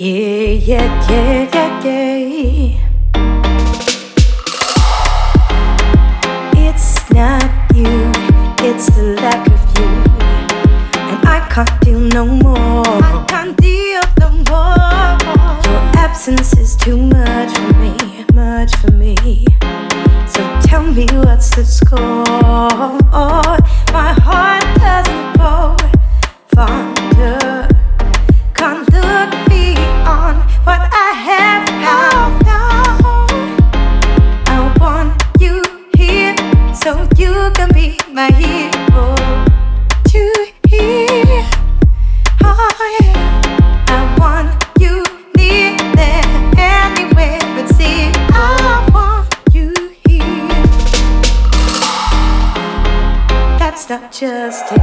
Yeah, yeah, yeah, yeah, yeah. It's not you, it's the lack of you. And I can't deal no more. I can't deal no more. Your absence is too much for me, much for me. So tell me what's the score? That's not just it.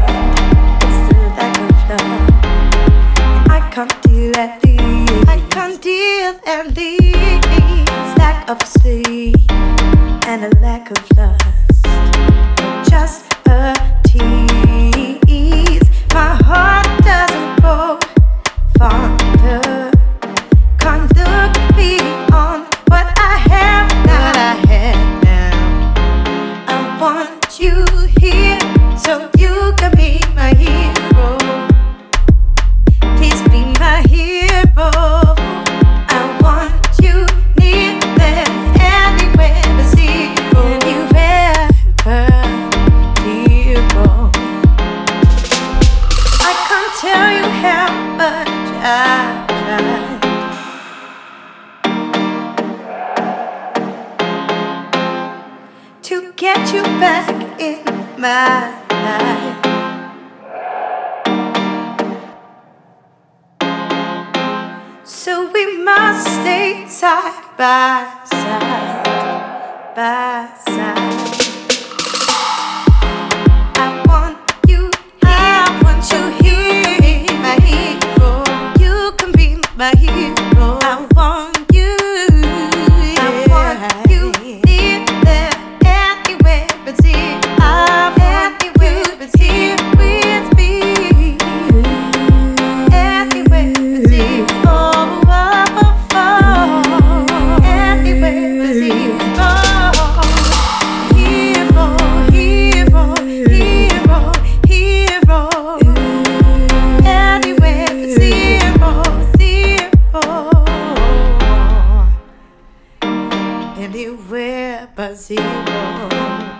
It's the lack of love. I can't deal at these. I can't deal at these. Lack of sleep and a lack of lust. To get you back in my life. So we must stay side by side, by side. back here. you were but zero.